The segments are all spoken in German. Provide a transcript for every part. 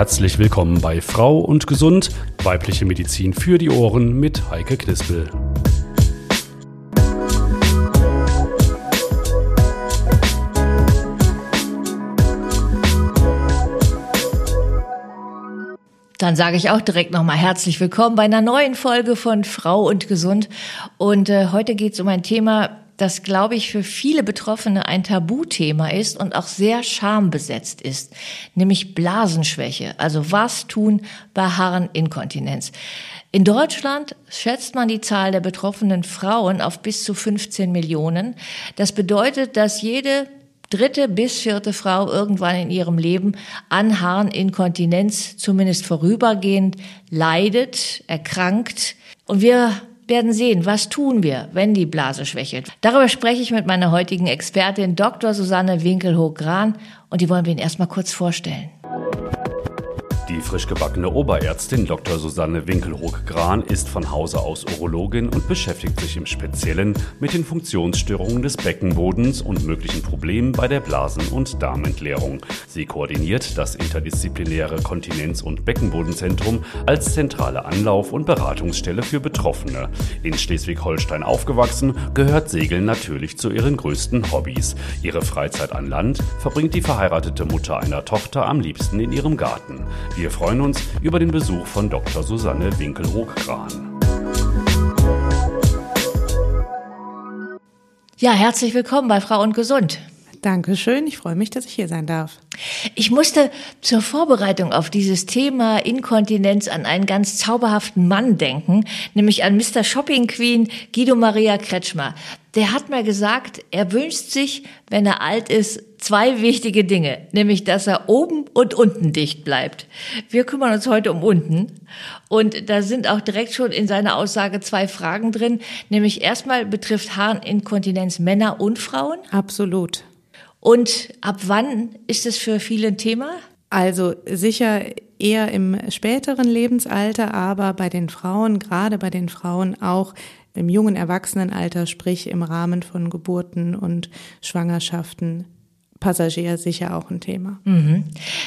Herzlich willkommen bei Frau und Gesund, weibliche Medizin für die Ohren mit Heike Knispel. Dann sage ich auch direkt nochmal herzlich willkommen bei einer neuen Folge von Frau und Gesund. Und äh, heute geht es um ein Thema, das, glaube ich, für viele Betroffene ein Tabuthema ist und auch sehr schambesetzt ist, nämlich Blasenschwäche. Also was tun bei Harninkontinenz? In Deutschland schätzt man die Zahl der betroffenen Frauen auf bis zu 15 Millionen. Das bedeutet, dass jede dritte bis vierte Frau irgendwann in ihrem Leben an Harninkontinenz zumindest vorübergehend leidet, erkrankt. Und wir werden sehen, was tun wir, wenn die Blase schwächelt. Darüber spreche ich mit meiner heutigen Expertin Dr. Susanne Winkelhoch-Gran und die wollen wir Ihnen erstmal kurz vorstellen. Die frisch gebackene Oberärztin Dr. Susanne Winkelhoek-Gran ist von Hause aus Urologin und beschäftigt sich im Speziellen mit den Funktionsstörungen des Beckenbodens und möglichen Problemen bei der Blasen- und Darmentleerung. Sie koordiniert das interdisziplinäre Kontinenz- und Beckenbodenzentrum als zentrale Anlauf- und Beratungsstelle für Betroffene. In Schleswig-Holstein aufgewachsen, gehört Segeln natürlich zu ihren größten Hobbys. Ihre Freizeit an Land verbringt die verheiratete Mutter einer Tochter am liebsten in ihrem Garten. Wir freuen uns über den Besuch von Dr. Susanne Winkelhoch-Kran. Ja, herzlich willkommen bei Frau und Gesund. Dankeschön, ich freue mich, dass ich hier sein darf. Ich musste zur Vorbereitung auf dieses Thema Inkontinenz an einen ganz zauberhaften Mann denken, nämlich an Mr. Shopping Queen Guido Maria Kretschmer. Der hat mir gesagt, er wünscht sich, wenn er alt ist, zwei wichtige Dinge, nämlich dass er oben und unten dicht bleibt. Wir kümmern uns heute um unten und da sind auch direkt schon in seiner Aussage zwei Fragen drin, nämlich erstmal betrifft Harninkontinenz Männer und Frauen? Absolut. Und ab wann ist es für viele ein Thema? Also sicher eher im späteren Lebensalter, aber bei den Frauen, gerade bei den Frauen auch im jungen Erwachsenenalter, sprich im Rahmen von Geburten und Schwangerschaften Passagier sicher auch ein Thema. Mhm.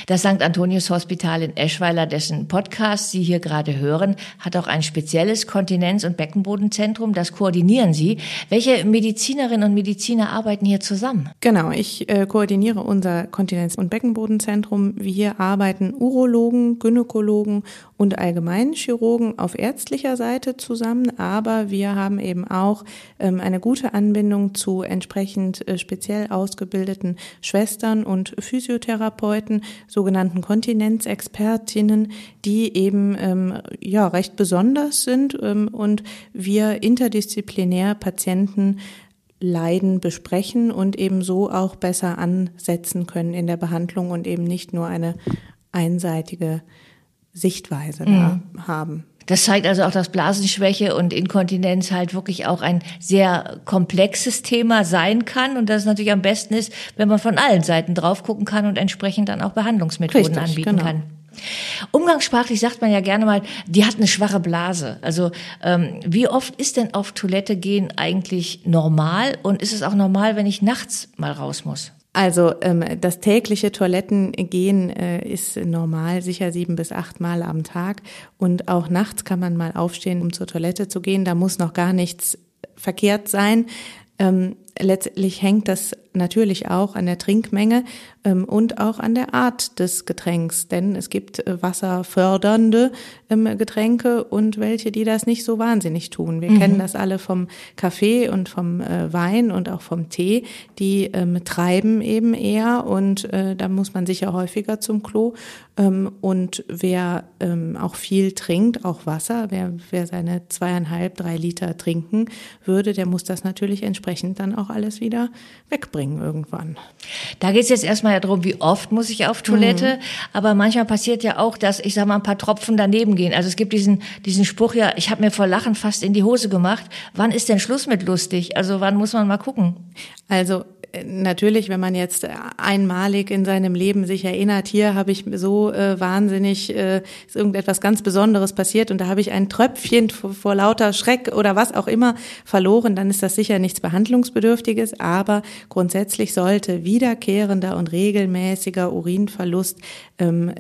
Das St. Antonius Hospital in Eschweiler, dessen Podcast Sie hier gerade hören, hat auch ein spezielles Kontinenz- und Beckenbodenzentrum. Das koordinieren Sie. Welche Medizinerinnen und Mediziner arbeiten hier zusammen? Genau, ich äh, koordiniere unser Kontinenz- und Beckenbodenzentrum. Wir arbeiten Urologen, Gynäkologen und Allgemeinchirurgen auf ärztlicher Seite zusammen, aber wir haben eben auch ähm, eine gute Anbindung zu entsprechend äh, speziell ausgebildeten Schwestern und Physiotherapeuten, sogenannten Kontinenzexpertinnen, die eben ähm, ja recht besonders sind ähm, und wir interdisziplinär Patienten Leiden besprechen und eben so auch besser ansetzen können in der Behandlung und eben nicht nur eine einseitige Sichtweise mhm. da haben. Das zeigt also auch, dass Blasenschwäche und Inkontinenz halt wirklich auch ein sehr komplexes Thema sein kann und dass es natürlich am besten ist, wenn man von allen Seiten drauf gucken kann und entsprechend dann auch Behandlungsmethoden Richtig, anbieten genau. kann. Umgangssprachlich sagt man ja gerne mal, die hat eine schwache Blase. Also ähm, wie oft ist denn auf Toilette gehen eigentlich normal und ist es auch normal, wenn ich nachts mal raus muss? Also ähm, das tägliche Toilettengehen äh, ist normal, sicher sieben bis acht Mal am Tag. Und auch nachts kann man mal aufstehen, um zur Toilette zu gehen. Da muss noch gar nichts verkehrt sein. Ähm, letztlich hängt das natürlich auch an der Trinkmenge und auch an der Art des Getränks, denn es gibt äh, wasserfördernde ähm, Getränke und welche, die das nicht so wahnsinnig tun. Wir mhm. kennen das alle vom Kaffee und vom äh, Wein und auch vom Tee, die ähm, treiben eben eher und äh, da muss man sicher häufiger zum Klo. Ähm, und wer ähm, auch viel trinkt, auch Wasser, wer, wer seine zweieinhalb, drei Liter trinken würde, der muss das natürlich entsprechend dann auch alles wieder wegbringen bringen irgendwann. Da geht es jetzt erstmal ja darum, wie oft muss ich auf Toilette, mhm. aber manchmal passiert ja auch, dass ich sag mal ein paar Tropfen daneben gehen. Also es gibt diesen diesen Spruch ja, ich habe mir vor Lachen fast in die Hose gemacht. Wann ist denn Schluss mit lustig? Also wann muss man mal gucken? Also natürlich, wenn man jetzt einmalig in seinem Leben sich erinnert, hier habe ich so äh, wahnsinnig, äh, ist irgendetwas ganz Besonderes passiert und da habe ich ein Tröpfchen vor, vor, lauter Schreck oder was auch immer verloren, dann ist das sicher nichts Behandlungsbedürftiges, aber grundsätzlich sollte wiederkehrender und regelmäßiger Urinverlust, ähm,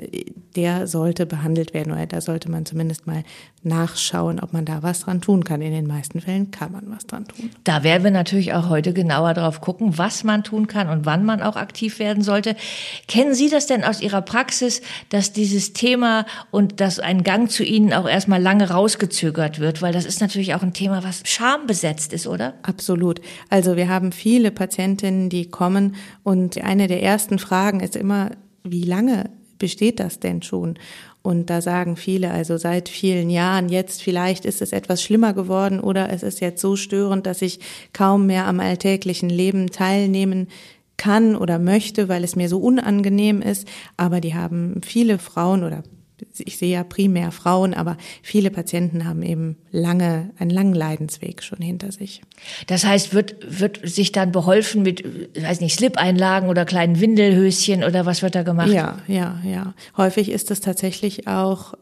der sollte behandelt werden oder da sollte man zumindest mal nachschauen, ob man da was dran tun kann. In den meisten Fällen kann man was dran tun. Da werden wir natürlich auch heute genauer drauf gucken, was man tun kann und wann man auch aktiv werden sollte. Kennen Sie das denn aus Ihrer Praxis, dass dieses Thema und dass ein Gang zu Ihnen auch erstmal lange rausgezögert wird? Weil das ist natürlich auch ein Thema, was schambesetzt ist, oder? Absolut. Also wir haben viele Patientinnen, die kommen und eine der ersten Fragen ist immer, wie lange besteht das denn schon? Und da sagen viele, also seit vielen Jahren, jetzt vielleicht ist es etwas schlimmer geworden oder es ist jetzt so störend, dass ich kaum mehr am alltäglichen Leben teilnehmen kann oder möchte, weil es mir so unangenehm ist. Aber die haben viele Frauen oder ich sehe ja primär Frauen, aber viele Patienten haben eben lange, einen langen Leidensweg schon hinter sich. Das heißt, wird, wird sich dann beholfen mit, weiß nicht, Slip-Einlagen oder kleinen Windelhöschen oder was wird da gemacht? Ja, ja, ja. Häufig ist es tatsächlich auch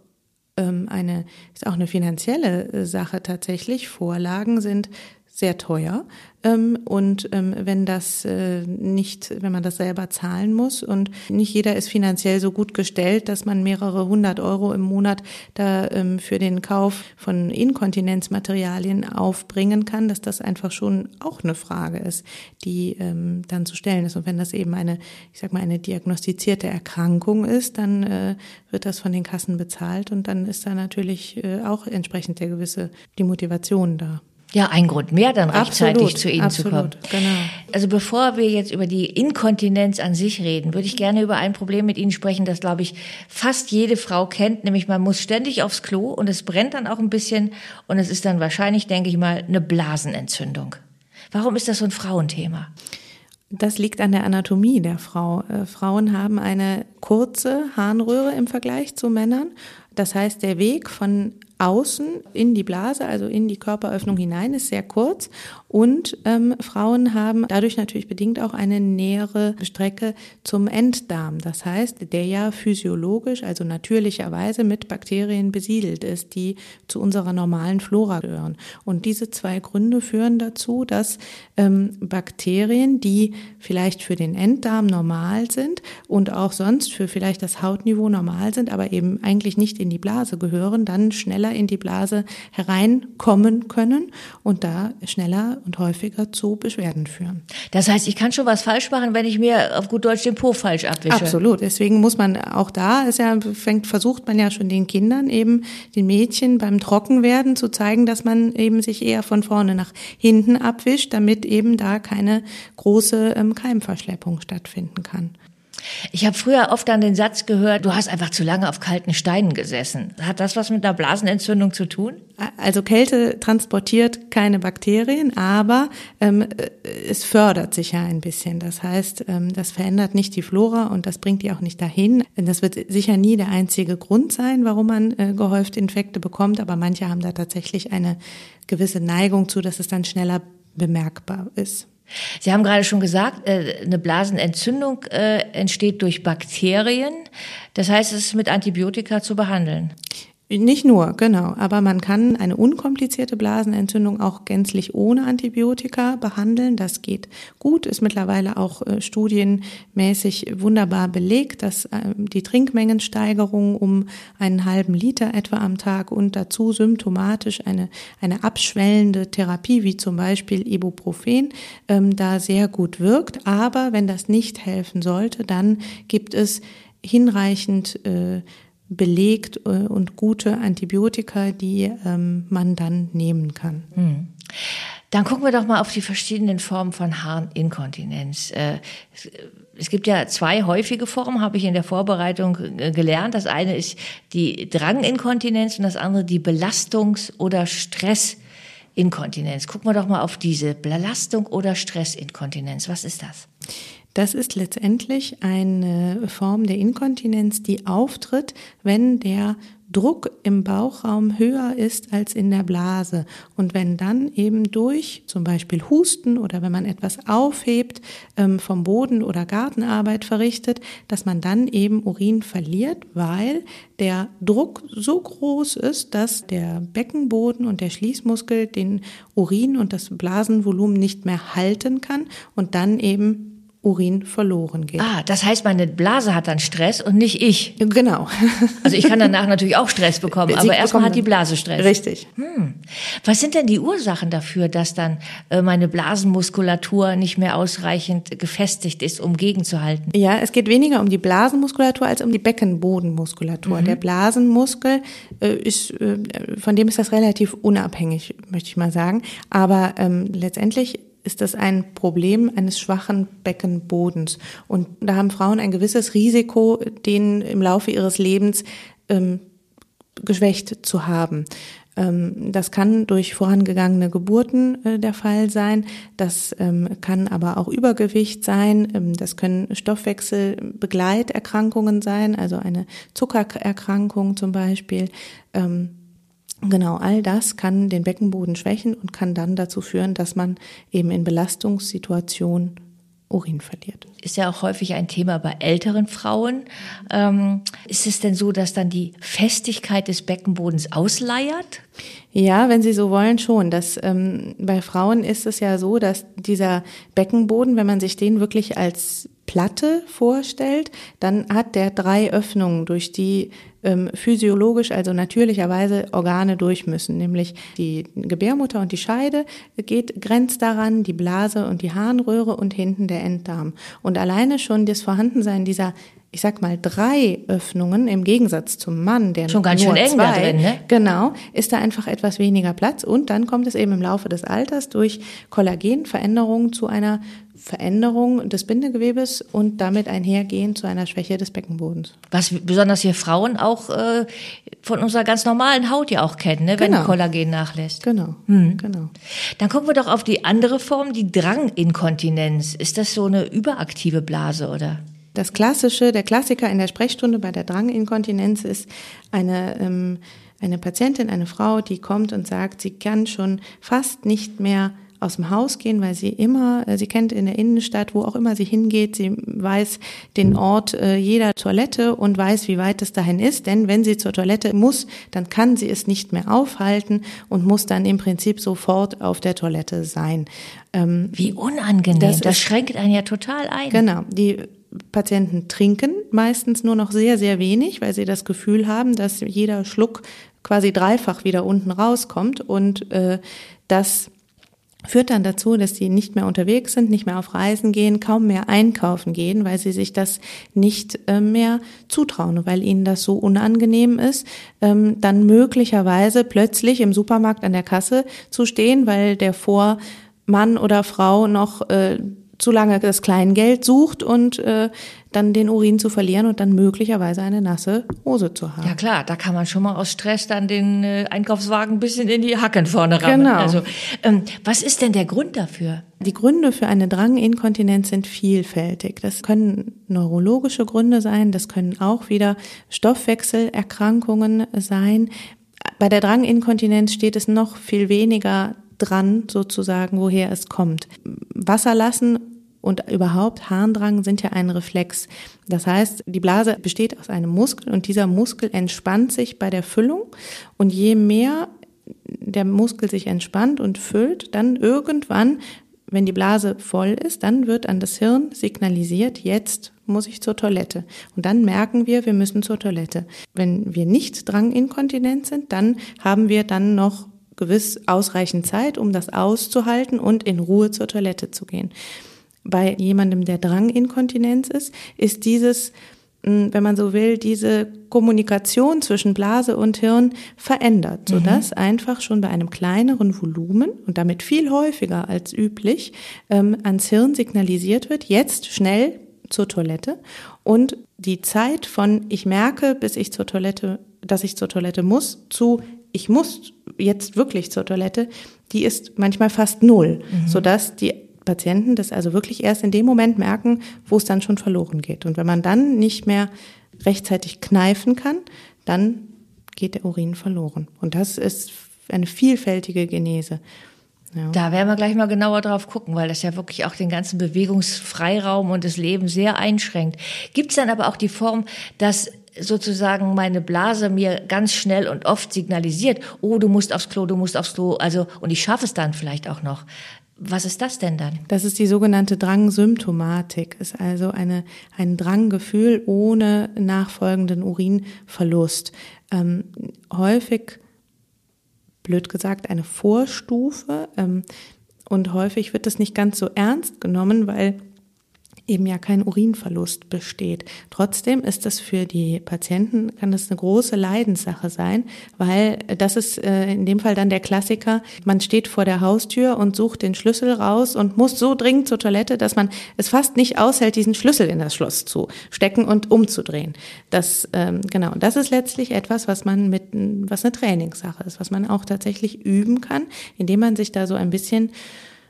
ähm, eine, ist auch eine finanzielle äh, Sache tatsächlich. Vorlagen sind sehr teuer. Ähm, und ähm, wenn das äh, nicht, wenn man das selber zahlen muss und nicht jeder ist finanziell so gut gestellt, dass man mehrere hundert Euro im Monat da ähm, für den Kauf von Inkontinenzmaterialien aufbringen kann, dass das einfach schon auch eine Frage ist, die dann zu stellen ist. Und wenn das eben eine, ich sag mal, eine diagnostizierte Erkrankung ist, dann äh, wird das von den Kassen bezahlt und dann ist da natürlich äh, auch entsprechend der gewisse, die Motivation da. Ja, ein Grund mehr, dann rechtzeitig absolut, zu Ihnen absolut, zu kommen. Genau. Also bevor wir jetzt über die Inkontinenz an sich reden, würde ich gerne über ein Problem mit Ihnen sprechen, das, glaube ich, fast jede Frau kennt, nämlich man muss ständig aufs Klo und es brennt dann auch ein bisschen und es ist dann wahrscheinlich, denke ich mal, eine Blasenentzündung. Warum ist das so ein Frauenthema? Das liegt an der Anatomie der Frau. Äh, Frauen haben eine kurze Harnröhre im Vergleich zu Männern. Das heißt, der Weg von außen in die Blase, also in die Körperöffnung hinein, ist sehr kurz. Und ähm, Frauen haben dadurch natürlich bedingt auch eine nähere Strecke zum Enddarm. Das heißt, der ja physiologisch, also natürlicherweise mit Bakterien besiedelt ist, die zu unserer normalen Flora gehören. Und diese zwei Gründe führen dazu, dass ähm, Bakterien, die vielleicht für den Enddarm normal sind und auch sonst für vielleicht das Hautniveau normal sind, aber eben eigentlich nicht in die Blase gehören, dann schneller in die Blase hereinkommen können und da schneller und häufiger zu Beschwerden führen. Das heißt, ich kann schon was falsch machen, wenn ich mir auf gut Deutsch den Po falsch abwische. Absolut. Deswegen muss man auch da, ist ja, fängt, versucht man ja schon den Kindern eben, den Mädchen beim Trockenwerden zu zeigen, dass man eben sich eher von vorne nach hinten abwischt, damit eben da keine große ähm, Keimverschleppung stattfinden kann. Ich habe früher oft an den Satz gehört, du hast einfach zu lange auf kalten Steinen gesessen. Hat das was mit einer Blasenentzündung zu tun? Also Kälte transportiert keine Bakterien, aber ähm, es fördert sich ja ein bisschen. Das heißt, ähm, das verändert nicht die Flora und das bringt die auch nicht dahin. Das wird sicher nie der einzige Grund sein, warum man äh, gehäuft Infekte bekommt, aber manche haben da tatsächlich eine gewisse Neigung zu, dass es dann schneller bemerkbar ist. Sie haben gerade schon gesagt, äh, eine Blasenentzündung äh, entsteht durch Bakterien. Das heißt, es ist mit Antibiotika zu behandeln. Nicht nur, genau. Aber man kann eine unkomplizierte Blasenentzündung auch gänzlich ohne Antibiotika behandeln. Das geht gut, ist mittlerweile auch äh, studienmäßig wunderbar belegt, dass äh, die Trinkmengensteigerung um einen halben Liter etwa am Tag und dazu symptomatisch eine, eine abschwellende Therapie, wie zum Beispiel Ibuprofen, ähm, da sehr gut wirkt. Aber wenn das nicht helfen sollte, dann gibt es hinreichend äh, belegt äh, und gute Antibiotika, die ähm, man dann nehmen kann. Hm. Dann gucken wir doch mal auf die verschiedenen Formen von Harninkontinenz. Äh, es gibt ja zwei häufige Formen, habe ich in der Vorbereitung äh, gelernt. Das eine ist die Dranginkontinenz und das andere die Belastungs- oder Stressinkontinenz. Gucken wir doch mal auf diese Belastung oder Stressinkontinenz. Was ist das? Das ist letztendlich eine Form der Inkontinenz, die auftritt, wenn der Druck im Bauchraum höher ist als in der Blase. Und wenn dann eben durch zum Beispiel Husten oder wenn man etwas aufhebt ähm, vom Boden oder Gartenarbeit verrichtet, dass man dann eben Urin verliert, weil der Druck so groß ist, dass der Beckenboden und der Schließmuskel den Urin und das Blasenvolumen nicht mehr halten kann und dann eben Urin verloren geht. Ah, das heißt, meine Blase hat dann Stress und nicht ich. Genau. Also ich kann danach natürlich auch Stress bekommen, aber erstmal hat die Blase Stress. Richtig. Hm. Was sind denn die Ursachen dafür, dass dann äh, meine Blasenmuskulatur nicht mehr ausreichend gefestigt ist, um gegenzuhalten? Ja, es geht weniger um die Blasenmuskulatur als um die Beckenbodenmuskulatur. Mhm. Der Blasenmuskel äh, ist, äh, von dem ist das relativ unabhängig, möchte ich mal sagen. Aber ähm, letztendlich ist das ein Problem eines schwachen Beckenbodens. Und da haben Frauen ein gewisses Risiko, den im Laufe ihres Lebens ähm, geschwächt zu haben. Ähm, das kann durch vorangegangene Geburten äh, der Fall sein. Das ähm, kann aber auch Übergewicht sein. Ähm, das können Stoffwechselbegleiterkrankungen sein, also eine Zuckererkrankung zum Beispiel. Genau, all das kann den Beckenboden schwächen und kann dann dazu führen, dass man eben in Belastungssituationen Urin verliert. Ist ja auch häufig ein Thema bei älteren Frauen. Ähm, ist es denn so, dass dann die Festigkeit des Beckenbodens ausleiert? Ja, wenn Sie so wollen, schon. Das, ähm, bei Frauen ist es ja so, dass dieser Beckenboden, wenn man sich den wirklich als Platte vorstellt, dann hat der drei Öffnungen, durch die ähm, physiologisch, also natürlicherweise Organe durch müssen, nämlich die Gebärmutter und die Scheide geht, grenzt daran, die Blase und die Harnröhre und hinten der Enddarm. Und alleine schon das Vorhandensein dieser ich sag mal, drei Öffnungen im Gegensatz zum Mann, der schon ganz nur schön eng zwei, da drin, ne? Genau, ist da einfach etwas weniger Platz und dann kommt es eben im Laufe des Alters durch Kollagenveränderungen zu einer Veränderung des Bindegewebes und damit einhergehend zu einer Schwäche des Beckenbodens. Was besonders wir Frauen auch äh, von unserer ganz normalen Haut ja auch kennen, ne? wenn genau. Kollagen nachlässt. Genau, hm. genau. Dann gucken wir doch auf die andere Form, die Dranginkontinenz. Ist das so eine überaktive Blase oder? Das klassische, der Klassiker in der Sprechstunde bei der Dranginkontinenz ist eine ähm, eine Patientin, eine Frau, die kommt und sagt, sie kann schon fast nicht mehr aus dem Haus gehen, weil sie immer, äh, sie kennt in der Innenstadt, wo auch immer sie hingeht, sie weiß den Ort äh, jeder Toilette und weiß, wie weit es dahin ist. Denn wenn sie zur Toilette muss, dann kann sie es nicht mehr aufhalten und muss dann im Prinzip sofort auf der Toilette sein. Ähm, wie unangenehm. Das, das schränkt einen ja total ein. Genau. Die Patienten trinken meistens nur noch sehr, sehr wenig, weil sie das Gefühl haben, dass jeder Schluck quasi dreifach wieder unten rauskommt und äh, das führt dann dazu, dass sie nicht mehr unterwegs sind, nicht mehr auf Reisen gehen, kaum mehr einkaufen gehen, weil sie sich das nicht äh, mehr zutrauen, weil ihnen das so unangenehm ist, ähm, dann möglicherweise plötzlich im Supermarkt an der Kasse zu stehen, weil der Vormann oder Frau noch äh, zu lange das Kleingeld sucht und äh, dann den Urin zu verlieren und dann möglicherweise eine nasse Hose zu haben. Ja klar, da kann man schon mal aus Stress dann den äh, Einkaufswagen ein bisschen in die Hacken vorne rammen. Genau. Also, ähm, was ist denn der Grund dafür? Die Gründe für eine Dranginkontinenz sind vielfältig. Das können neurologische Gründe sein, das können auch wieder Stoffwechselerkrankungen sein. Bei der Dranginkontinenz steht es noch viel weniger dran, sozusagen, woher es kommt. Wasser lassen und überhaupt Harndrang sind ja ein Reflex. Das heißt, die Blase besteht aus einem Muskel und dieser Muskel entspannt sich bei der Füllung und je mehr der Muskel sich entspannt und füllt, dann irgendwann, wenn die Blase voll ist, dann wird an das Hirn signalisiert, jetzt muss ich zur Toilette. Und dann merken wir, wir müssen zur Toilette. Wenn wir nicht dranginkontinent sind, dann haben wir dann noch gewiss ausreichend Zeit, um das auszuhalten und in Ruhe zur Toilette zu gehen. Bei jemandem, der Dranginkontinenz ist, ist dieses, hm, wenn man so will, diese Kommunikation zwischen Blase und Hirn verändert, sodass mhm. einfach schon bei einem kleineren Volumen und damit viel häufiger als üblich ähm, ans Hirn signalisiert wird, jetzt schnell zur Toilette und die Zeit von ich merke, bis ich zur Toilette, dass ich zur Toilette muss, zu ich muss jetzt wirklich zur Toilette, die ist manchmal fast null, mhm. sodass die Patienten das also wirklich erst in dem Moment merken, wo es dann schon verloren geht. Und wenn man dann nicht mehr rechtzeitig kneifen kann, dann geht der Urin verloren. Und das ist eine vielfältige Genese. Ja. Da werden wir gleich mal genauer drauf gucken, weil das ja wirklich auch den ganzen Bewegungsfreiraum und das Leben sehr einschränkt. Gibt es dann aber auch die Form, dass sozusagen meine Blase mir ganz schnell und oft signalisiert, oh, du musst aufs Klo, du musst aufs Klo, also und ich schaffe es dann vielleicht auch noch. Was ist das denn dann? Das ist die sogenannte Drangsymptomatik, ist also eine, ein Dranggefühl ohne nachfolgenden Urinverlust. Ähm, häufig blöd gesagt, eine Vorstufe. Ähm, und häufig wird das nicht ganz so ernst genommen, weil eben ja kein Urinverlust besteht. Trotzdem ist das für die Patienten, kann das eine große Leidenssache sein, weil das ist äh, in dem Fall dann der Klassiker. Man steht vor der Haustür und sucht den Schlüssel raus und muss so dringend zur Toilette, dass man es fast nicht aushält, diesen Schlüssel in das Schloss zu stecken und umzudrehen. Das, ähm, genau, das ist letztlich etwas, was man mit, was eine Trainingssache ist, was man auch tatsächlich üben kann, indem man sich da so ein bisschen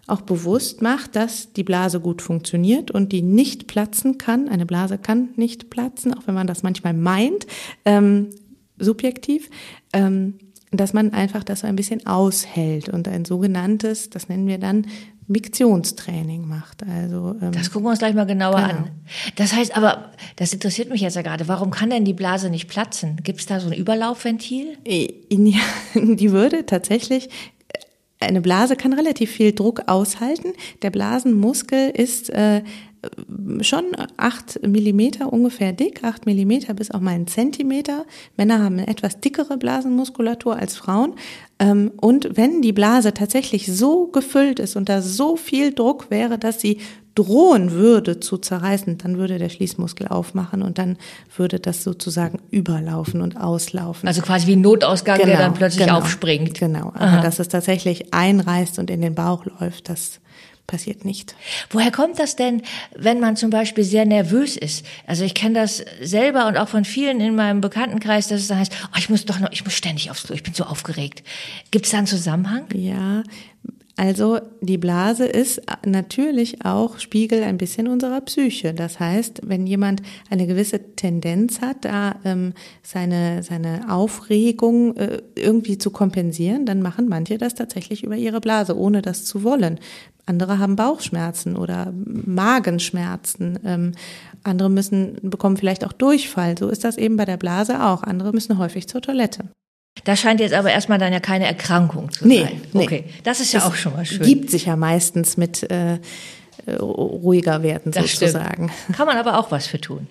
auch bewusst macht, dass die Blase gut funktioniert und die nicht platzen kann. Eine Blase kann nicht platzen, auch wenn man das manchmal meint, ähm, subjektiv. Ähm, dass man einfach das so ein bisschen aushält und ein sogenanntes, das nennen wir dann Miktionstraining macht. Also ähm, das gucken wir uns gleich mal genauer genau. an. Das heißt, aber das interessiert mich jetzt ja gerade. Warum kann denn die Blase nicht platzen? Gibt es da so ein Überlaufventil? Ja, die würde tatsächlich eine Blase kann relativ viel Druck aushalten. Der Blasenmuskel ist äh, schon acht Millimeter ungefähr dick, acht Millimeter bis auch mal ein Zentimeter. Männer haben eine etwas dickere Blasenmuskulatur als Frauen. Ähm, und wenn die Blase tatsächlich so gefüllt ist und da so viel Druck wäre, dass sie drohen würde zu zerreißen, dann würde der Schließmuskel aufmachen und dann würde das sozusagen überlaufen und auslaufen. Also quasi wie ein Notausgang, genau, der dann plötzlich genau, aufspringt. Genau, aber Aha. dass es tatsächlich einreißt und in den Bauch läuft, das passiert nicht. Woher kommt das denn, wenn man zum Beispiel sehr nervös ist? Also ich kenne das selber und auch von vielen in meinem Bekanntenkreis, dass es dann heißt, oh, ich muss doch noch, ich muss ständig aufs Klo, ich bin so aufgeregt. Gibt es da einen Zusammenhang? Ja, also die Blase ist natürlich auch Spiegel ein bisschen unserer Psyche. Das heißt, wenn jemand eine gewisse Tendenz hat, da ähm, seine, seine Aufregung äh, irgendwie zu kompensieren, dann machen manche das tatsächlich über ihre Blase, ohne das zu wollen. Andere haben Bauchschmerzen oder Magenschmerzen. Ähm, andere müssen, bekommen vielleicht auch Durchfall. So ist das eben bei der Blase auch. Andere müssen häufig zur Toilette. Das scheint jetzt aber erstmal dann ja keine Erkrankung zu nee, sein. Nee. Okay, das ist ja das auch schon mal schön. Gibt sich ja meistens mit äh, ruhiger werden das sozusagen. Stimmt. Kann man aber auch was für tun.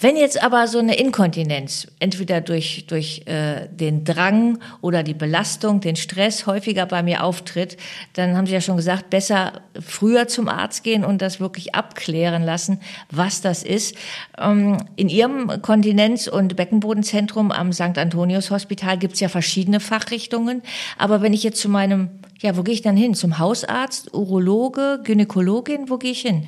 Wenn jetzt aber so eine Inkontinenz, entweder durch, durch äh, den Drang oder die Belastung, den Stress häufiger bei mir auftritt, dann haben Sie ja schon gesagt, besser früher zum Arzt gehen und das wirklich abklären lassen, was das ist. Ähm, in Ihrem Kontinenz- und Beckenbodenzentrum am St. Antonius Hospital gibt es ja verschiedene Fachrichtungen. Aber wenn ich jetzt zu meinem ja, wo gehe ich dann hin? Zum Hausarzt, Urologe, Gynäkologin? Wo gehe ich hin?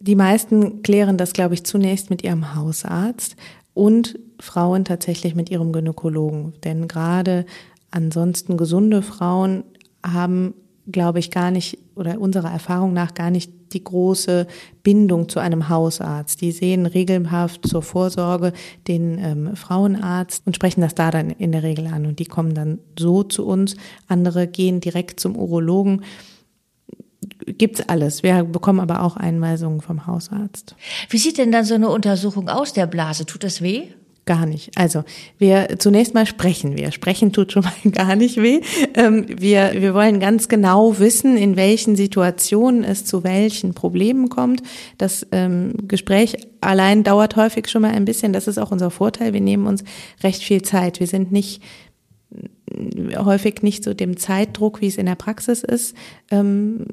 Die meisten klären das, glaube ich, zunächst mit ihrem Hausarzt und Frauen tatsächlich mit ihrem Gynäkologen. Denn gerade ansonsten gesunde Frauen haben glaube ich, gar nicht oder unserer Erfahrung nach gar nicht die große Bindung zu einem Hausarzt. Die sehen regelhaft zur Vorsorge den ähm, Frauenarzt und sprechen das da dann in der Regel an. Und die kommen dann so zu uns. Andere gehen direkt zum Urologen. Gibt's alles. Wir bekommen aber auch Einweisungen vom Hausarzt. Wie sieht denn dann so eine Untersuchung aus der Blase? Tut das weh? Gar nicht. Also wir zunächst mal sprechen wir. Sprechen tut schon mal gar nicht weh. Ähm, wir, wir wollen ganz genau wissen, in welchen Situationen es zu welchen Problemen kommt. Das ähm, Gespräch allein dauert häufig schon mal ein bisschen. Das ist auch unser Vorteil. Wir nehmen uns recht viel Zeit. Wir sind nicht häufig nicht so dem Zeitdruck, wie es in der Praxis ist, ähm,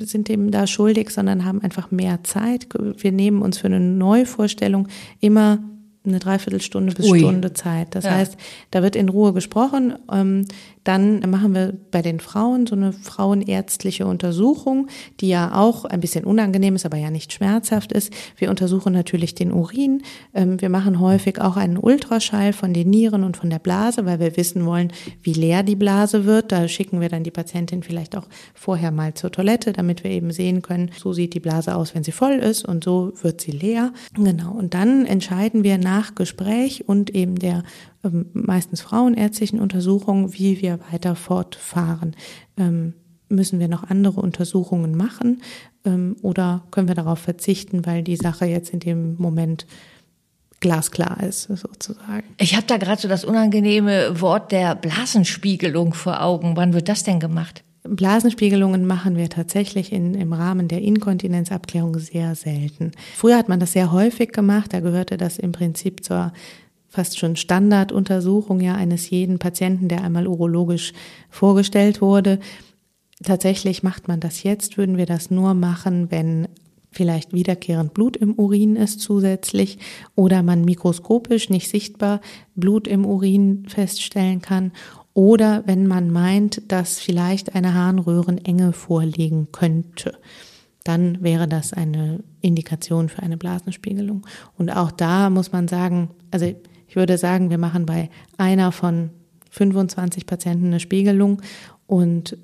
sind dem da schuldig, sondern haben einfach mehr Zeit. Wir nehmen uns für eine Neuvorstellung immer eine Dreiviertelstunde bis Ui. Stunde Zeit. Das ja. heißt, da wird in Ruhe gesprochen. Ähm, dann machen wir bei den Frauen so eine frauenärztliche Untersuchung, die ja auch ein bisschen unangenehm ist, aber ja nicht schmerzhaft ist. Wir untersuchen natürlich den Urin. Ähm, wir machen häufig auch einen Ultraschall von den Nieren und von der Blase, weil wir wissen wollen, wie leer die Blase wird. Da schicken wir dann die Patientin vielleicht auch vorher mal zur Toilette, damit wir eben sehen können, so sieht die Blase aus, wenn sie voll ist und so wird sie leer. Genau. Und dann entscheiden wir nach nach Gespräch und eben der ähm, meistens frauenärztlichen Untersuchung, wie wir weiter fortfahren. Ähm, müssen wir noch andere Untersuchungen machen ähm, oder können wir darauf verzichten, weil die Sache jetzt in dem Moment glasklar ist, sozusagen. Ich habe da gerade so das unangenehme Wort der Blasenspiegelung vor Augen. Wann wird das denn gemacht? Blasenspiegelungen machen wir tatsächlich in, im Rahmen der Inkontinenzabklärung sehr selten. Früher hat man das sehr häufig gemacht, da gehörte das im Prinzip zur fast schon Standarduntersuchung ja eines jeden Patienten, der einmal urologisch vorgestellt wurde. Tatsächlich macht man das jetzt, würden wir das nur machen, wenn vielleicht wiederkehrend Blut im Urin ist zusätzlich oder man mikroskopisch nicht sichtbar Blut im Urin feststellen kann oder wenn man meint, dass vielleicht eine Harnröhrenenge vorliegen könnte. Dann wäre das eine Indikation für eine Blasenspiegelung. Und auch da muss man sagen, also ich würde sagen, wir machen bei einer von 25 Patienten eine Spiegelung und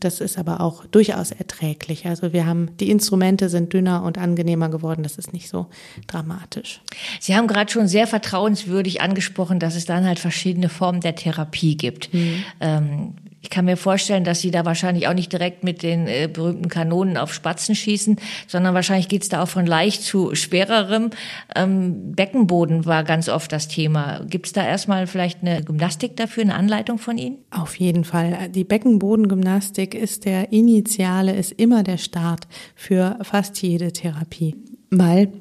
das ist aber auch durchaus erträglich. Also wir haben, die Instrumente sind dünner und angenehmer geworden. Das ist nicht so dramatisch. Sie haben gerade schon sehr vertrauenswürdig angesprochen, dass es dann halt verschiedene Formen der Therapie gibt. Mhm. Ähm, ich kann mir vorstellen, dass Sie da wahrscheinlich auch nicht direkt mit den äh, berühmten Kanonen auf Spatzen schießen, sondern wahrscheinlich geht es da auch von leicht zu schwererem. Ähm, Beckenboden war ganz oft das Thema. Gibt es da erstmal vielleicht eine Gymnastik dafür, eine Anleitung von Ihnen? Auf jeden Fall. Die Beckenbodengymnastik ist der initiale, ist immer der Start für fast jede Therapie. Weil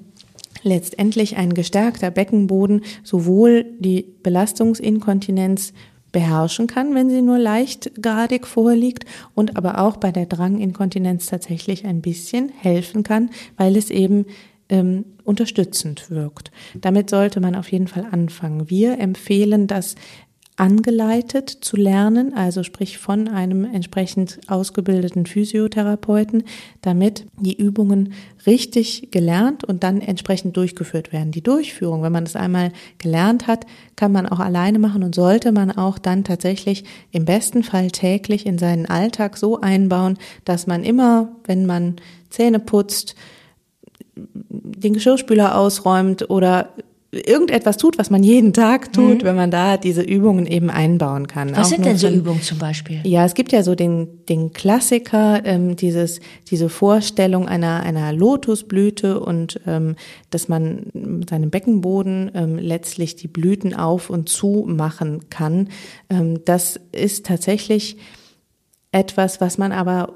letztendlich ein gestärkter Beckenboden sowohl die Belastungsinkontinenz beherrschen kann, wenn sie nur leichtgradig vorliegt und aber auch bei der Dranginkontinenz tatsächlich ein bisschen helfen kann, weil es eben ähm, unterstützend wirkt. Damit sollte man auf jeden Fall anfangen. Wir empfehlen das angeleitet zu lernen, also sprich von einem entsprechend ausgebildeten Physiotherapeuten, damit die Übungen richtig gelernt und dann entsprechend durchgeführt werden. Die Durchführung, wenn man das einmal gelernt hat, kann man auch alleine machen und sollte man auch dann tatsächlich im besten Fall täglich in seinen Alltag so einbauen, dass man immer, wenn man Zähne putzt, den Geschirrspüler ausräumt oder irgendetwas tut, was man jeden Tag tut, mhm. wenn man da diese Übungen eben einbauen kann. Was Auch sind denn so Übungen zum Beispiel? Ja, es gibt ja so den, den Klassiker, ähm, dieses, diese Vorstellung einer, einer Lotusblüte und ähm, dass man mit seinem Beckenboden ähm, letztlich die Blüten auf und zu machen kann. Ähm, das ist tatsächlich etwas, was man aber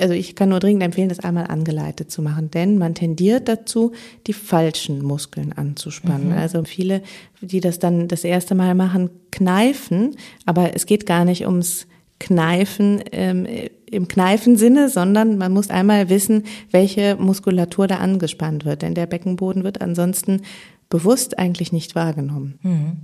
also ich kann nur dringend empfehlen, das einmal angeleitet zu machen, denn man tendiert dazu, die falschen Muskeln anzuspannen. Mhm. Also viele, die das dann das erste Mal machen, kneifen, aber es geht gar nicht ums Kneifen ähm, im Kneifensinne, sondern man muss einmal wissen, welche Muskulatur da angespannt wird, denn der Beckenboden wird ansonsten bewusst eigentlich nicht wahrgenommen. Mhm.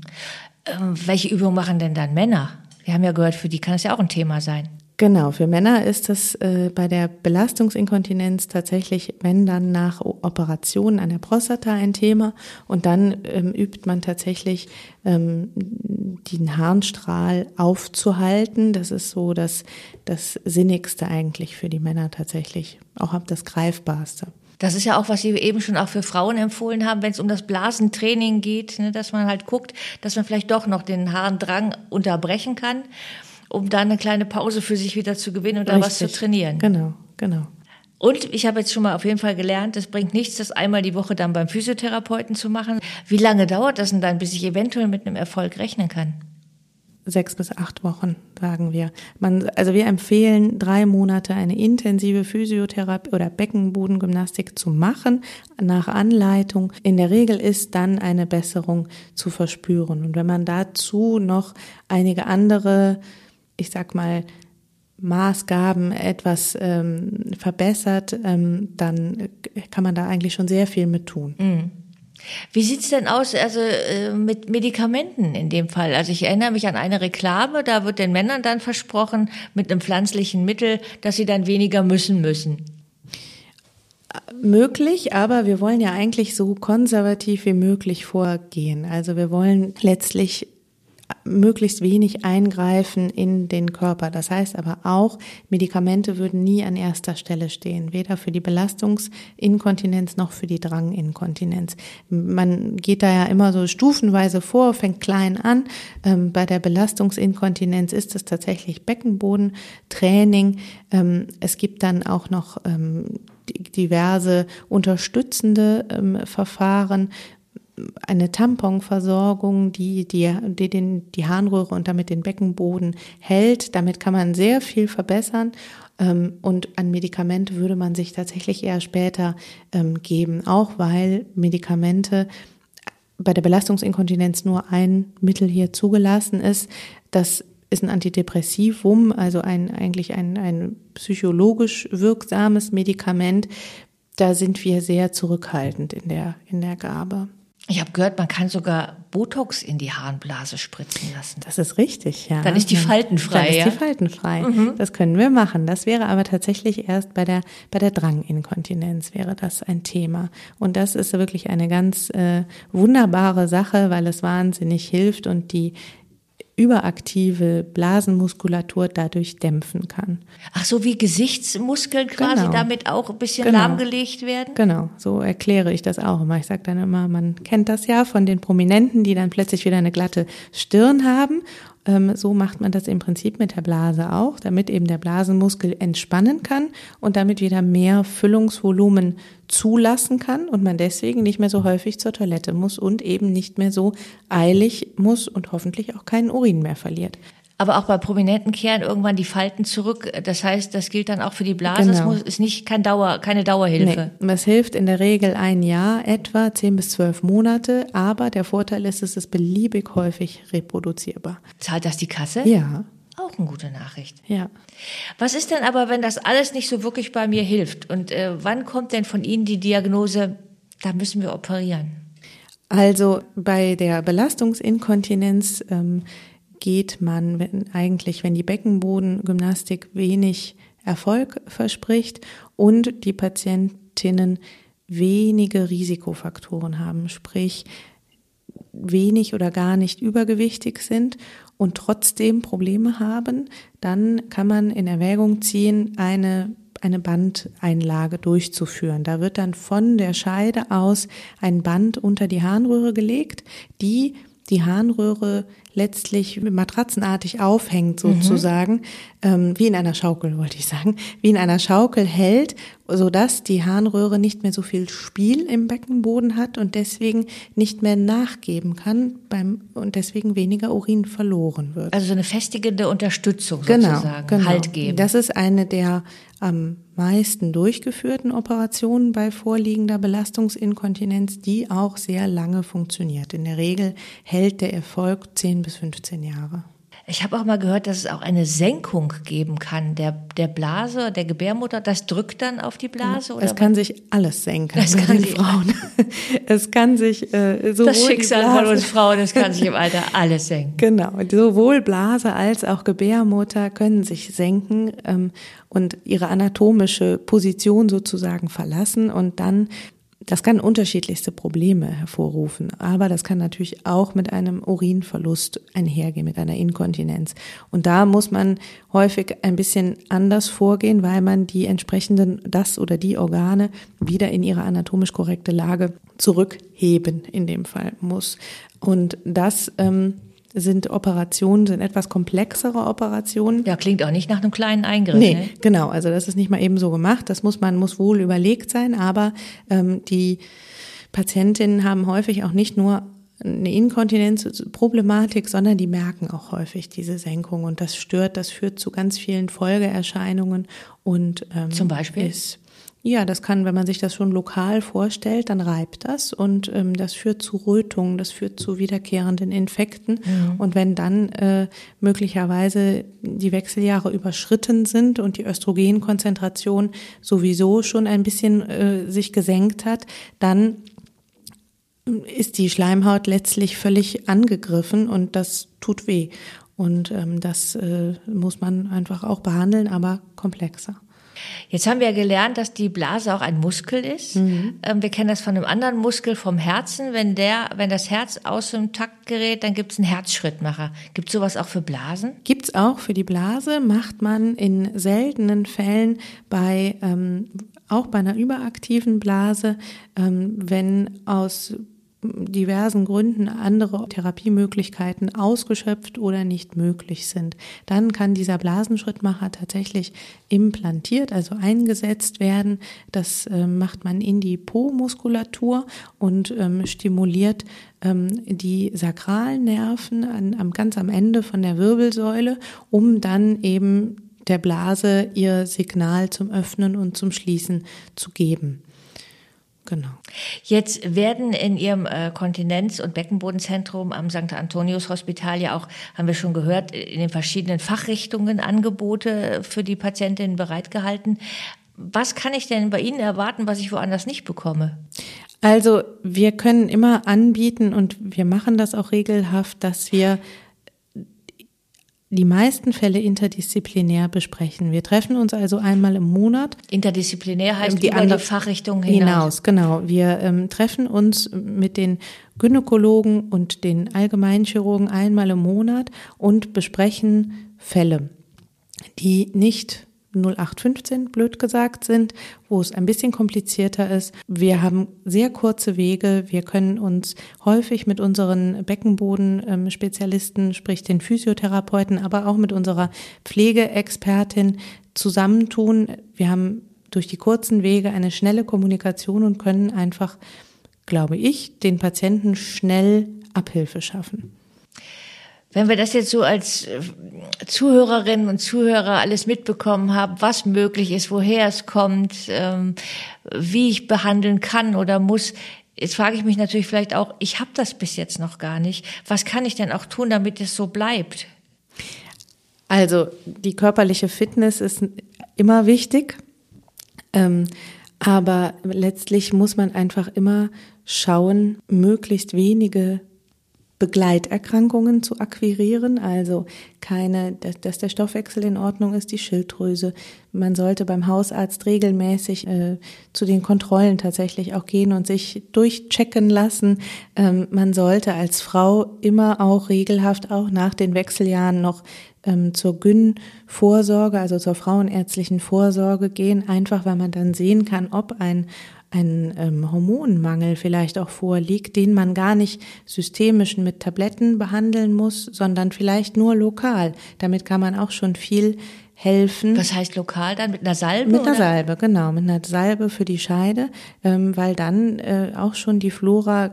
Ähm, welche Übungen machen denn dann Männer? Wir haben ja gehört, für die kann es ja auch ein Thema sein. Genau, für Männer ist das äh, bei der Belastungsinkontinenz tatsächlich, wenn dann nach Operationen an der Prostata ein Thema und dann ähm, übt man tatsächlich ähm, den Harnstrahl aufzuhalten. Das ist so das, das Sinnigste eigentlich für die Männer tatsächlich, auch das Greifbarste. Das ist ja auch, was Sie eben schon auch für Frauen empfohlen haben, wenn es um das Blasentraining geht, ne, dass man halt guckt, dass man vielleicht doch noch den Harndrang unterbrechen kann um da eine kleine Pause für sich wieder zu gewinnen und da was zu trainieren. Genau, genau. Und ich habe jetzt schon mal auf jeden Fall gelernt, es bringt nichts, das einmal die Woche dann beim Physiotherapeuten zu machen. Wie lange dauert das denn dann, bis ich eventuell mit einem Erfolg rechnen kann? Sechs bis acht Wochen, sagen wir. Man, also wir empfehlen drei Monate eine intensive Physiotherapie oder Beckenbodengymnastik zu machen nach Anleitung. In der Regel ist dann eine Besserung zu verspüren. Und wenn man dazu noch einige andere ich sag mal, Maßgaben etwas ähm, verbessert, ähm, dann kann man da eigentlich schon sehr viel mit tun. Mhm. Wie sieht's denn aus also äh, mit Medikamenten in dem Fall? Also ich erinnere mich an eine Reklame, da wird den Männern dann versprochen, mit einem pflanzlichen Mittel, dass sie dann weniger müssen müssen. Möglich, aber wir wollen ja eigentlich so konservativ wie möglich vorgehen. Also wir wollen letztlich möglichst wenig eingreifen in den Körper. Das heißt aber auch, Medikamente würden nie an erster Stelle stehen, weder für die Belastungsinkontinenz noch für die Dranginkontinenz. Man geht da ja immer so stufenweise vor, fängt klein an. Ähm, bei der Belastungsinkontinenz ist es tatsächlich Beckenbodentraining. Ähm, es gibt dann auch noch ähm, diverse unterstützende ähm, Verfahren, eine Tamponversorgung, die, die, die den, die Harnröhre und damit den Beckenboden hält. Damit kann man sehr viel verbessern. Ähm, und an Medikamente würde man sich tatsächlich eher später ähm, geben, auch weil Medikamente bei der Belastungsinkontinenz nur ein Mittel hier zugelassen ist. Das ist ein Antidepressivum, also ein, eigentlich ein, ein psychologisch wirksames Medikament. Da sind wir sehr zurückhaltend in der, in der Gabe. Ich habe gehört, man kann sogar Botox in die Harnblase spritzen lassen. Das ist richtig, ja. Dann ist die faltenfrei. Dann ist die faltenfrei. Mhm. Das können wir machen. Das wäre aber tatsächlich erst bei der bei der Dranginkontinenz wäre das ein Thema. Und das ist wirklich eine ganz äh, wunderbare Sache, weil es wahnsinnig hilft und die überaktive Blasenmuskulatur dadurch dämpfen kann. Ach so, wie Gesichtsmuskeln quasi genau. damit auch ein bisschen genau. lahmgelegt werden? Genau, so erkläre ich das auch immer. Ich sage dann immer, man kennt das ja von den Prominenten, die dann plötzlich wieder eine glatte Stirn haben so macht man das im Prinzip mit der Blase auch, damit eben der Blasenmuskel entspannen kann und damit wieder mehr Füllungsvolumen zulassen kann und man deswegen nicht mehr so häufig zur Toilette muss und eben nicht mehr so eilig muss und hoffentlich auch keinen Urin mehr verliert. Aber auch bei Prominenten kehren irgendwann die Falten zurück. Das heißt, das gilt dann auch für die Blase. Genau. Es ist nicht kein Dauer, keine Dauerhilfe. Nee, es hilft in der Regel ein Jahr, etwa zehn bis zwölf Monate. Aber der Vorteil ist, es ist beliebig häufig reproduzierbar. Zahlt das die Kasse? Ja. Auch eine gute Nachricht. Ja. Was ist denn aber, wenn das alles nicht so wirklich bei mir hilft? Und äh, wann kommt denn von Ihnen die Diagnose, da müssen wir operieren? Also bei der Belastungsinkontinenz ähm, geht man, wenn eigentlich, wenn die Beckenbodengymnastik wenig Erfolg verspricht und die Patientinnen wenige Risikofaktoren haben, sprich wenig oder gar nicht übergewichtig sind und trotzdem Probleme haben, dann kann man in Erwägung ziehen, eine eine Bandeinlage durchzuführen. Da wird dann von der Scheide aus ein Band unter die Harnröhre gelegt, die die Harnröhre letztlich matratzenartig aufhängt sozusagen, mhm. ähm, wie in einer Schaukel wollte ich sagen, wie in einer Schaukel hält, so dass die Harnröhre nicht mehr so viel Spiel im Beckenboden hat und deswegen nicht mehr nachgeben kann beim und deswegen weniger Urin verloren wird. Also so eine festigende Unterstützung genau, sozusagen, genau. Halt geben. Das ist eine der am meisten durchgeführten Operationen bei vorliegender Belastungsinkontinenz, die auch sehr lange funktioniert. In der Regel hält der Erfolg 10 bis 15 Jahre. Ich habe auch mal gehört, dass es auch eine Senkung geben kann der, der Blase, der Gebärmutter. Das drückt dann auf die Blase? Oder es kann sich alles senken das kann den Frauen. es kann sich äh, sowohl Das Schicksal von uns Frauen, das kann sich im Alter alles senken. Genau, sowohl Blase als auch Gebärmutter können sich senken ähm, und ihre anatomische Position sozusagen verlassen und dann das kann unterschiedlichste Probleme hervorrufen, aber das kann natürlich auch mit einem Urinverlust einhergehen, mit einer Inkontinenz. Und da muss man häufig ein bisschen anders vorgehen, weil man die entsprechenden, das oder die Organe wieder in ihre anatomisch korrekte Lage zurückheben in dem Fall muss. Und das ähm, sind Operationen, sind etwas komplexere Operationen. Ja, klingt auch nicht nach einem kleinen Eingriff. Nee, ne? genau. Also das ist nicht mal eben so gemacht. Das muss man, muss wohl überlegt sein, aber ähm, die Patientinnen haben häufig auch nicht nur eine Inkontinenzproblematik, sondern die merken auch häufig diese Senkung und das stört, das führt zu ganz vielen Folgeerscheinungen und ähm, zum Beispiel ist ja, das kann, wenn man sich das schon lokal vorstellt, dann reibt das und ähm, das führt zu Rötungen, das führt zu wiederkehrenden Infekten. Mhm. Und wenn dann äh, möglicherweise die Wechseljahre überschritten sind und die Östrogenkonzentration sowieso schon ein bisschen äh, sich gesenkt hat, dann ist die Schleimhaut letztlich völlig angegriffen und das tut weh. Und ähm, das äh, muss man einfach auch behandeln, aber komplexer. Jetzt haben wir ja gelernt, dass die Blase auch ein Muskel ist. Mhm. Ähm, wir kennen das von einem anderen Muskel vom Herzen. Wenn der, wenn das Herz aus dem Takt gerät, dann gibt es einen Herzschrittmacher. Gibt es sowas auch für Blasen? Gibt es auch für die Blase, macht man in seltenen Fällen bei ähm, auch bei einer überaktiven Blase, ähm, wenn aus diversen Gründen andere Therapiemöglichkeiten ausgeschöpft oder nicht möglich sind. Dann kann dieser Blasenschrittmacher tatsächlich implantiert, also eingesetzt werden. Das äh, macht man in die Po-Muskulatur und ähm, stimuliert ähm, die sakralen Nerven an, am, ganz am Ende von der Wirbelsäule, um dann eben der Blase ihr Signal zum Öffnen und zum Schließen zu geben. Genau. Jetzt werden in Ihrem äh, Kontinenz- und Beckenbodenzentrum am St. Antonius Hospital ja auch, haben wir schon gehört, in den verschiedenen Fachrichtungen Angebote für die Patientinnen bereitgehalten. Was kann ich denn bei Ihnen erwarten, was ich woanders nicht bekomme? Also wir können immer anbieten und wir machen das auch regelhaft, dass wir die meisten Fälle interdisziplinär besprechen. Wir treffen uns also einmal im Monat. Interdisziplinär heißt die über andere, die Fachrichtung hinaus. hinaus. Genau. Wir ähm, treffen uns mit den Gynäkologen und den Allgemeinchirurgen einmal im Monat und besprechen Fälle, die nicht 0815, blöd gesagt, sind, wo es ein bisschen komplizierter ist. Wir haben sehr kurze Wege. Wir können uns häufig mit unseren Beckenboden-Spezialisten, sprich den Physiotherapeuten, aber auch mit unserer Pflegeexpertin zusammentun. Wir haben durch die kurzen Wege eine schnelle Kommunikation und können einfach, glaube ich, den Patienten schnell Abhilfe schaffen. Wenn wir das jetzt so als äh, Zuhörerinnen und Zuhörer alles mitbekommen haben, was möglich ist, woher es kommt, ähm, wie ich behandeln kann oder muss, jetzt frage ich mich natürlich vielleicht auch, ich habe das bis jetzt noch gar nicht. Was kann ich denn auch tun, damit es so bleibt? Also die körperliche Fitness ist immer wichtig, ähm, aber letztlich muss man einfach immer schauen, möglichst wenige Begleiterkrankungen zu akquirieren, also keine, dass, der Stoffwechsel in Ordnung ist, die Schilddrüse. Man sollte beim Hausarzt regelmäßig äh, zu den Kontrollen tatsächlich auch gehen und sich durchchecken lassen. Ähm, man sollte als Frau immer auch regelhaft auch nach den Wechseljahren noch ähm, zur Gyn-Vorsorge, also zur frauenärztlichen Vorsorge gehen, einfach weil man dann sehen kann, ob ein ein ähm, Hormonmangel vielleicht auch vorliegt, den man gar nicht systemisch mit Tabletten behandeln muss, sondern vielleicht nur lokal. Damit kann man auch schon viel helfen. Was heißt lokal dann? Mit einer Salbe? Mit einer oder? Salbe, genau. Mit einer Salbe für die Scheide, ähm, weil dann äh, auch schon die Flora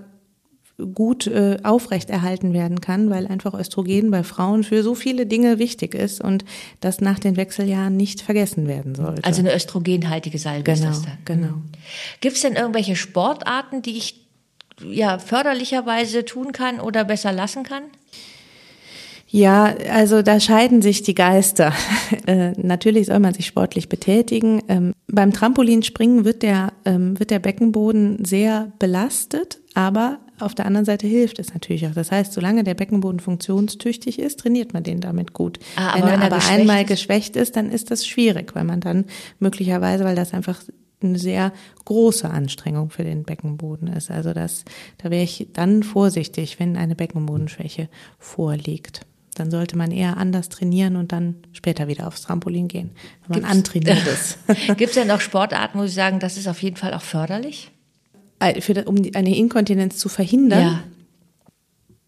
gut äh, aufrechterhalten werden kann, weil einfach Östrogen bei Frauen für so viele Dinge wichtig ist und das nach den Wechseljahren nicht vergessen werden sollte. Also eine östrogenhaltige Salbe genau, ist das dann. Genau. Gibt es denn irgendwelche Sportarten, die ich ja förderlicherweise tun kann oder besser lassen kann? Ja, also da scheiden sich die Geister. äh, natürlich soll man sich sportlich betätigen. Ähm, beim Trampolinspringen wird der, ähm, wird der Beckenboden sehr belastet, aber auf der anderen Seite hilft es natürlich auch. Das heißt, solange der Beckenboden funktionstüchtig ist, trainiert man den damit gut. Ah, wenn, wenn er aber geschwächt einmal ist? geschwächt ist, dann ist das schwierig, weil man dann möglicherweise, weil das einfach eine sehr große Anstrengung für den Beckenboden ist. Also das, da wäre ich dann vorsichtig, wenn eine Beckenbodenschwäche vorliegt. Dann sollte man eher anders trainieren und dann später wieder aufs Trampolin gehen, wenn man Gibt's, antrainiert ist. Gibt es denn auch Sportarten, wo Sie sagen, das ist auf jeden Fall auch förderlich? Äh, für, um eine Inkontinenz zu verhindern? Ja.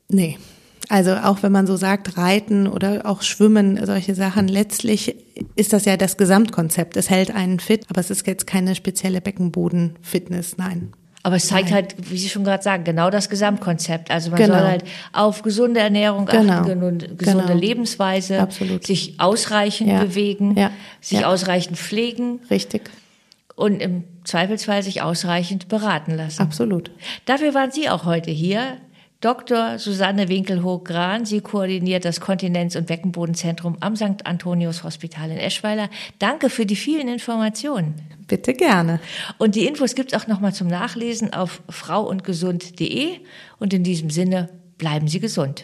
Nee. Also auch wenn man so sagt, Reiten oder auch Schwimmen, solche Sachen, letztlich ist das ja das Gesamtkonzept. Es hält einen fit, aber es ist jetzt keine spezielle Beckenboden-Fitness, nein. Aber es zeigt Nein. halt, wie Sie schon gerade sagen, genau das Gesamtkonzept. Also man genau. soll halt auf gesunde Ernährung achten genau. und gesunde genau. Lebensweise, Absolut. sich ausreichend ja. bewegen, ja. sich ja. ausreichend pflegen. Richtig. Und im Zweifelsfall sich ausreichend beraten lassen. Absolut. Dafür waren Sie auch heute hier. Dr. Susanne Winkelhoch-Gran, sie koordiniert das Kontinenz- und Beckenbodenzentrum am St. Antonius Hospital in Eschweiler. Danke für die vielen Informationen. Bitte gerne. Und die Infos gibt's auch nochmal zum Nachlesen auf frauundgesund.de. Und in diesem Sinne, bleiben Sie gesund.